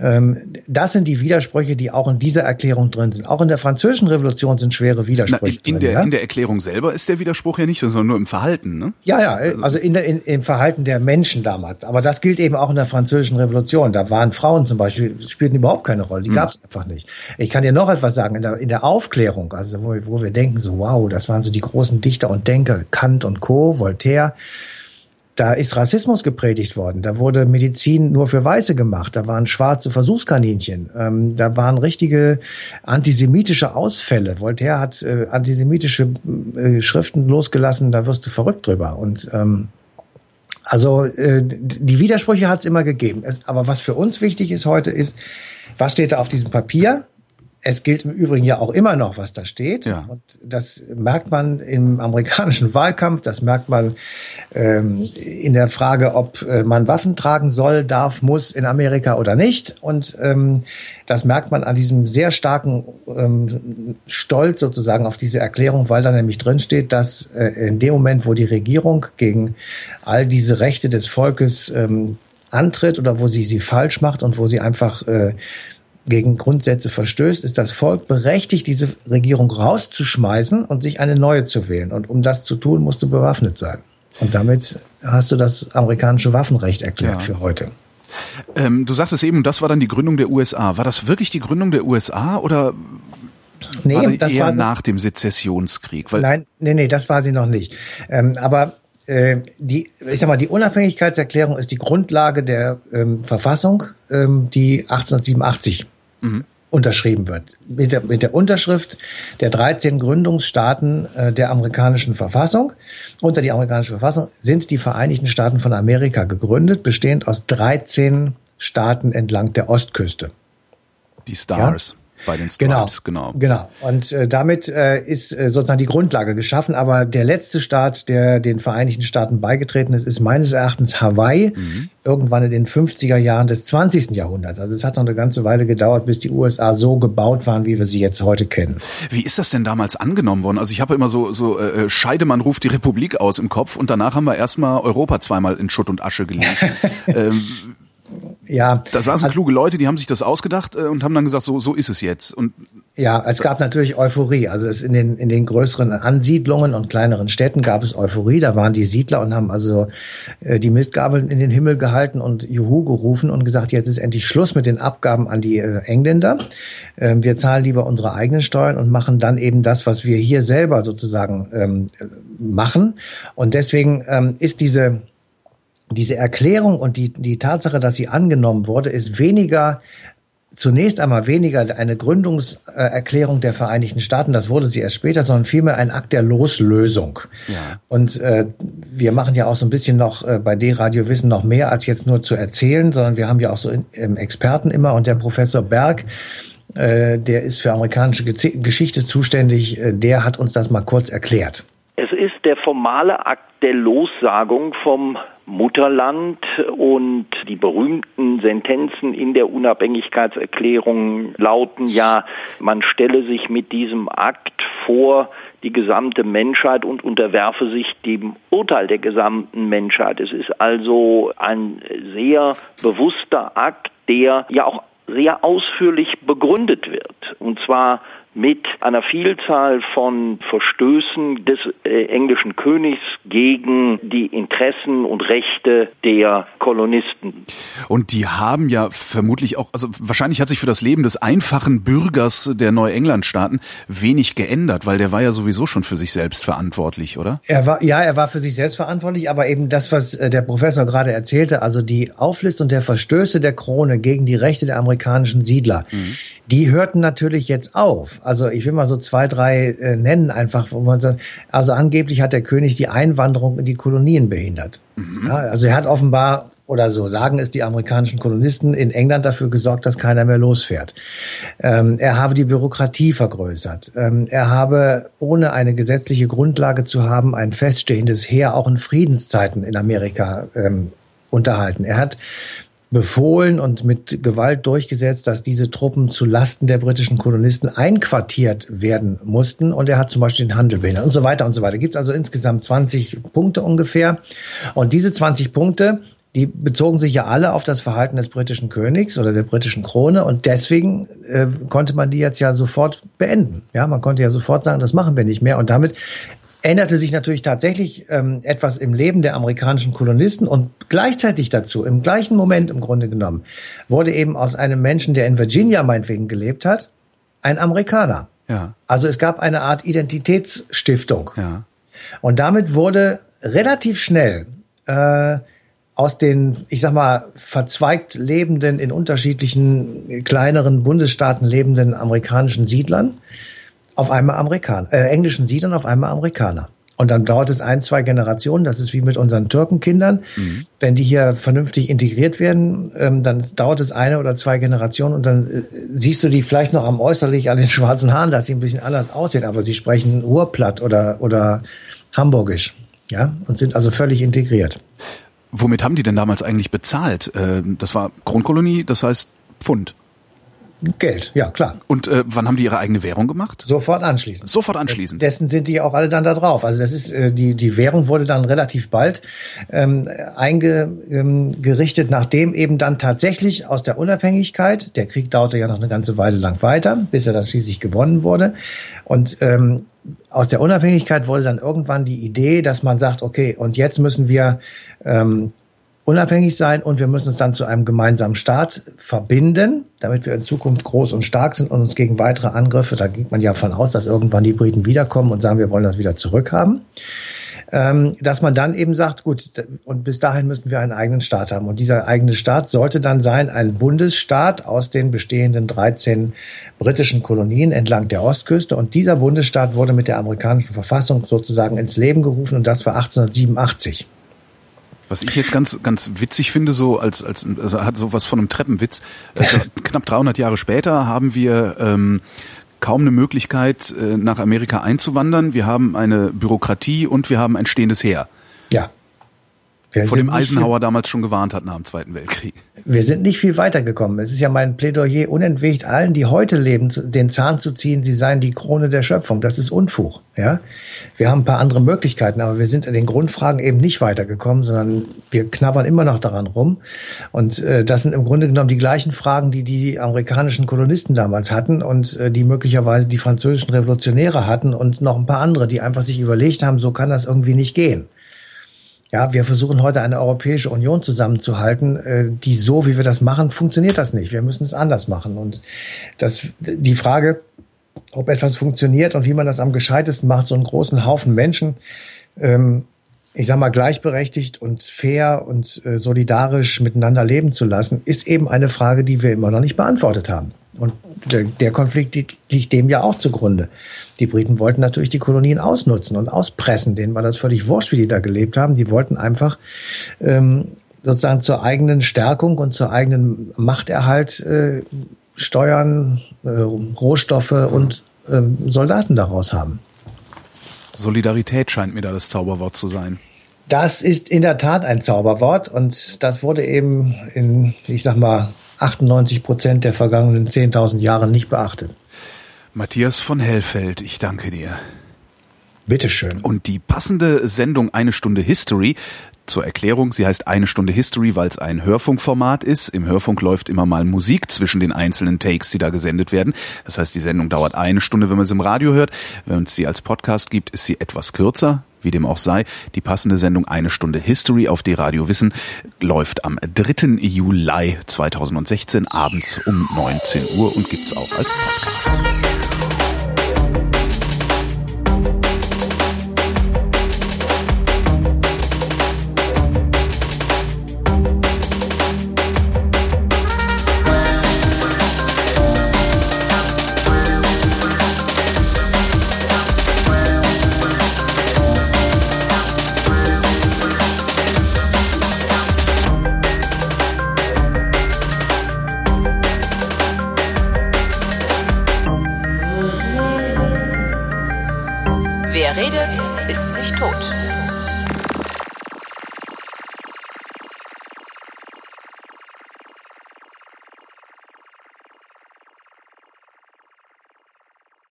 C: Ähm, das sind die Widersprüche, die auch in dieser Erklärung drin sind. Auch in der französischen Revolution sind schwere Widersprüche
B: Na, in,
C: drin.
B: Der,
C: ja?
B: In der Erklärung selber ist der Widerspruch ja nicht, sondern nur im Verhalten. Ne?
C: Ja, ja, also in der, in, im Verhalten der Menschen damals. Aber das gilt eben auch in der französischen Revolution. Da waren Frauen zum Beispiel, spielten überhaupt keine Rolle. Die hm. gab es einfach nicht. Ich kann dir noch etwas sagen. In der, in der Aufklärung, also wo, wo wir denken so, wow, das waren so die großen Dichter und Denker, Kant und Co., Voltaire, da ist Rassismus gepredigt worden. Da wurde Medizin nur für Weiße gemacht. Da waren schwarze Versuchskaninchen. Ähm, da waren richtige antisemitische Ausfälle. Voltaire hat äh, antisemitische äh, Schriften losgelassen. Da wirst du verrückt drüber. Und ähm, also äh, die Widersprüche hat es immer gegeben. Es, aber was für uns wichtig ist heute ist, was steht da auf diesem Papier? Es gilt im Übrigen ja auch immer noch, was da steht.
B: Ja.
C: Und das merkt man im amerikanischen Wahlkampf, das merkt man ähm, in der Frage, ob äh, man Waffen tragen soll, darf, muss in Amerika oder nicht. Und ähm, das merkt man an diesem sehr starken ähm, Stolz sozusagen auf diese Erklärung, weil da nämlich drin steht, dass äh, in dem Moment, wo die Regierung gegen all diese Rechte des Volkes ähm, antritt oder wo sie sie falsch macht und wo sie einfach äh, gegen Grundsätze verstößt, ist das Volk berechtigt, diese Regierung rauszuschmeißen und sich eine neue zu wählen. Und um das zu tun, musst du bewaffnet sein. Und damit hast du das amerikanische Waffenrecht erklärt ja. für heute.
B: Ähm, du sagtest eben, das war dann die Gründung der USA. War das wirklich die Gründung der USA oder
C: nee,
B: war
C: das
B: eher
C: war sie,
B: nach dem Sezessionskrieg? Weil
C: nein, nee, nee, das war sie noch nicht. Ähm, aber äh, die, ich sag mal, die Unabhängigkeitserklärung ist die Grundlage der ähm, Verfassung, ähm, die 1887 mhm. unterschrieben wird. Mit der, mit der Unterschrift der 13 Gründungsstaaten äh, der amerikanischen Verfassung. Unter die amerikanische Verfassung sind die Vereinigten Staaten von Amerika gegründet, bestehend aus 13 Staaten entlang der Ostküste.
B: Die Stars. Ja? Bei den
C: Stripes, genau. Genau. genau. Und äh, damit äh, ist äh, sozusagen die Grundlage geschaffen. Aber der letzte Staat, der den Vereinigten Staaten beigetreten ist, ist meines Erachtens Hawaii, mhm. irgendwann in den 50er Jahren des 20. Jahrhunderts. Also es hat noch eine ganze Weile gedauert, bis die USA so gebaut waren, wie wir sie jetzt heute kennen.
B: Wie ist das denn damals angenommen worden? Also ich habe immer so, so äh, Scheidemann ruft die Republik aus im Kopf und danach haben wir erstmal Europa zweimal in Schutt und Asche gelegt. ähm, ja. Da saßen also, kluge Leute, die haben sich das ausgedacht äh, und haben dann gesagt, so, so ist es jetzt. Und
C: ja, es gab natürlich Euphorie. Also es in den, in den größeren Ansiedlungen und kleineren Städten gab es Euphorie. Da waren die Siedler und haben also äh, die Mistgabeln in den Himmel gehalten und Juhu gerufen und gesagt, jetzt ist endlich Schluss mit den Abgaben an die äh, Engländer. Äh, wir zahlen lieber unsere eigenen Steuern und machen dann eben das, was wir hier selber sozusagen ähm, machen. Und deswegen ähm, ist diese diese Erklärung und die, die Tatsache, dass sie angenommen wurde, ist weniger zunächst einmal weniger eine Gründungserklärung der Vereinigten Staaten, das wurde sie erst später, sondern vielmehr ein Akt der Loslösung. Ja. Und äh, wir machen ja auch so ein bisschen noch äh, bei D-Radio Wissen noch mehr als jetzt nur zu erzählen, sondern wir haben ja auch so in, ähm, Experten immer und der Professor Berg, äh, der ist für amerikanische Geschichte zuständig, äh, der hat uns das mal kurz erklärt.
D: Es ist der formale Akt der Lossagung vom Mutterland und die berühmten Sentenzen in der Unabhängigkeitserklärung lauten ja, man stelle sich mit diesem Akt vor die gesamte Menschheit und unterwerfe sich dem Urteil der gesamten Menschheit. Es ist also ein sehr bewusster Akt, der ja auch sehr ausführlich begründet wird. Und zwar mit einer Vielzahl von Verstößen des äh, englischen Königs gegen die Interessen und Rechte der Kolonisten.
B: Und die haben ja vermutlich auch, also wahrscheinlich hat sich für das Leben des einfachen Bürgers der Neuenglandstaaten wenig geändert, weil der war ja sowieso schon für sich selbst verantwortlich, oder?
C: Er war, ja, er war für sich selbst verantwortlich, aber eben das, was äh, der Professor gerade erzählte, also die Auflistung der Verstöße der Krone gegen die Rechte der amerikanischen Siedler, mhm. die hörten natürlich jetzt auf. Also ich will mal so zwei, drei äh, nennen einfach. Wo man so, also angeblich hat der König die Einwanderung in die Kolonien behindert. Mhm. Ja, also er hat offenbar oder so sagen es die amerikanischen Kolonisten in England dafür gesorgt, dass keiner mehr losfährt. Ähm, er habe die Bürokratie vergrößert. Ähm, er habe, ohne eine gesetzliche Grundlage zu haben, ein feststehendes Heer auch in Friedenszeiten in Amerika ähm, unterhalten. Er hat befohlen und mit Gewalt durchgesetzt, dass diese Truppen zu Lasten der britischen Kolonisten einquartiert werden mussten. Und er hat zum Beispiel den Handel behindert und so weiter und so weiter. Gibt es also insgesamt 20 Punkte ungefähr. Und diese 20 Punkte, die bezogen sich ja alle auf das Verhalten des britischen Königs oder der britischen Krone und deswegen äh, konnte man die jetzt ja sofort beenden. Ja, man konnte ja sofort sagen, das machen wir nicht mehr und damit änderte sich natürlich tatsächlich ähm, etwas im Leben der amerikanischen Kolonisten und gleichzeitig dazu, im gleichen Moment im Grunde genommen, wurde eben aus einem Menschen, der in Virginia meinetwegen gelebt hat, ein Amerikaner. Ja. Also es gab eine Art Identitätsstiftung. Ja. Und damit wurde relativ schnell äh, aus den, ich sag mal, verzweigt lebenden, in unterschiedlichen kleineren Bundesstaaten lebenden amerikanischen Siedlern auf einmal Amerikaner, äh, englischen Siedlern auf einmal Amerikaner. Und dann dauert es ein, zwei Generationen. Das ist wie mit unseren Türkenkindern. Mhm. Wenn die hier vernünftig integriert werden, ähm, dann dauert es eine oder zwei Generationen und dann äh, siehst du die vielleicht noch am äußerlich an den schwarzen Haaren, dass sie ein bisschen anders aussehen, aber sie sprechen Urplatt oder, oder Hamburgisch. Ja, und sind also völlig integriert.
B: Womit haben die denn damals eigentlich bezahlt? Ähm, das war Kronkolonie, das heißt Pfund.
C: Geld, ja klar.
B: Und äh, wann haben die ihre eigene Währung gemacht?
C: Sofort anschließend.
B: Sofort anschließend.
C: Des, dessen sind die auch alle dann da drauf. Also das ist äh, die die Währung wurde dann relativ bald ähm, eingerichtet, ähm, nachdem eben dann tatsächlich aus der Unabhängigkeit, der Krieg dauerte ja noch eine ganze Weile lang weiter, bis er dann schließlich gewonnen wurde. Und ähm, aus der Unabhängigkeit wurde dann irgendwann die Idee, dass man sagt, okay, und jetzt müssen wir ähm, unabhängig sein und wir müssen uns dann zu einem gemeinsamen Staat verbinden, damit wir in Zukunft groß und stark sind und uns gegen weitere Angriffe, da geht man ja von aus, dass irgendwann die Briten wiederkommen und sagen, wir wollen das wieder zurückhaben. ähm, dass man dann eben sagt, gut, und bis dahin müssen wir einen eigenen Staat haben. Und dieser eigene Staat sollte dann sein ein Bundesstaat aus den bestehenden 13 britischen Kolonien entlang der Ostküste. Und dieser Bundesstaat wurde mit der amerikanischen Verfassung sozusagen ins Leben gerufen und das war 1887.
B: Was ich jetzt ganz, ganz witzig finde, so als, als also hat sowas von einem Treppenwitz. Äh, knapp 300 Jahre später haben wir ähm, kaum eine Möglichkeit, äh, nach Amerika einzuwandern. Wir haben eine Bürokratie und wir haben ein stehendes Heer.
C: Ja.
B: Wir vor dem Eisenhower damals schon gewarnt hat nach dem Zweiten Weltkrieg.
C: Wir sind nicht viel weitergekommen. Es ist ja mein Plädoyer unentwegt allen, die heute leben, den Zahn zu ziehen, sie seien die Krone der Schöpfung. Das ist Unfug. Ja, wir haben ein paar andere Möglichkeiten, aber wir sind in den Grundfragen eben nicht weitergekommen, sondern wir knabbern immer noch daran rum. Und äh, das sind im Grunde genommen die gleichen Fragen, die die amerikanischen Kolonisten damals hatten und äh, die möglicherweise die französischen Revolutionäre hatten und noch ein paar andere, die einfach sich überlegt haben, so kann das irgendwie nicht gehen. Ja, wir versuchen heute eine Europäische Union zusammenzuhalten, äh, die so, wie wir das machen, funktioniert das nicht. Wir müssen es anders machen. Und das, die Frage, ob etwas funktioniert und wie man das am gescheitesten macht, so einen großen Haufen Menschen, ähm, ich sag mal, gleichberechtigt und fair und äh, solidarisch miteinander leben zu lassen, ist eben eine Frage, die wir immer noch nicht beantwortet haben. Und der, Konflikt liegt dem ja auch zugrunde. Die Briten wollten natürlich die Kolonien ausnutzen und auspressen. Denen war das völlig wurscht, wie die da gelebt haben. Die wollten einfach ähm, sozusagen zur eigenen Stärkung und zur eigenen Machterhalt äh, Steuern, äh, Rohstoffe und äh, Soldaten daraus haben.
B: Solidarität scheint mir da das Zauberwort zu sein.
C: Das ist in der Tat ein Zauberwort und das wurde eben in, ich sag mal, 98 Prozent der vergangenen 10.000 Jahre nicht beachtet.
B: Matthias von Hellfeld, ich danke dir.
C: Bitteschön.
B: Und die passende Sendung Eine Stunde History zur Erklärung, sie heißt eine Stunde History, weil es ein Hörfunkformat ist. Im Hörfunk läuft immer mal Musik zwischen den einzelnen Takes, die da gesendet werden. Das heißt, die Sendung dauert eine Stunde, wenn man sie im Radio hört. Wenn es sie als Podcast gibt, ist sie etwas kürzer. Wie dem auch sei, die passende Sendung Eine Stunde History auf D-Radio Wissen läuft am 3. Juli 2016 abends um 19 Uhr und gibt's auch als Podcast.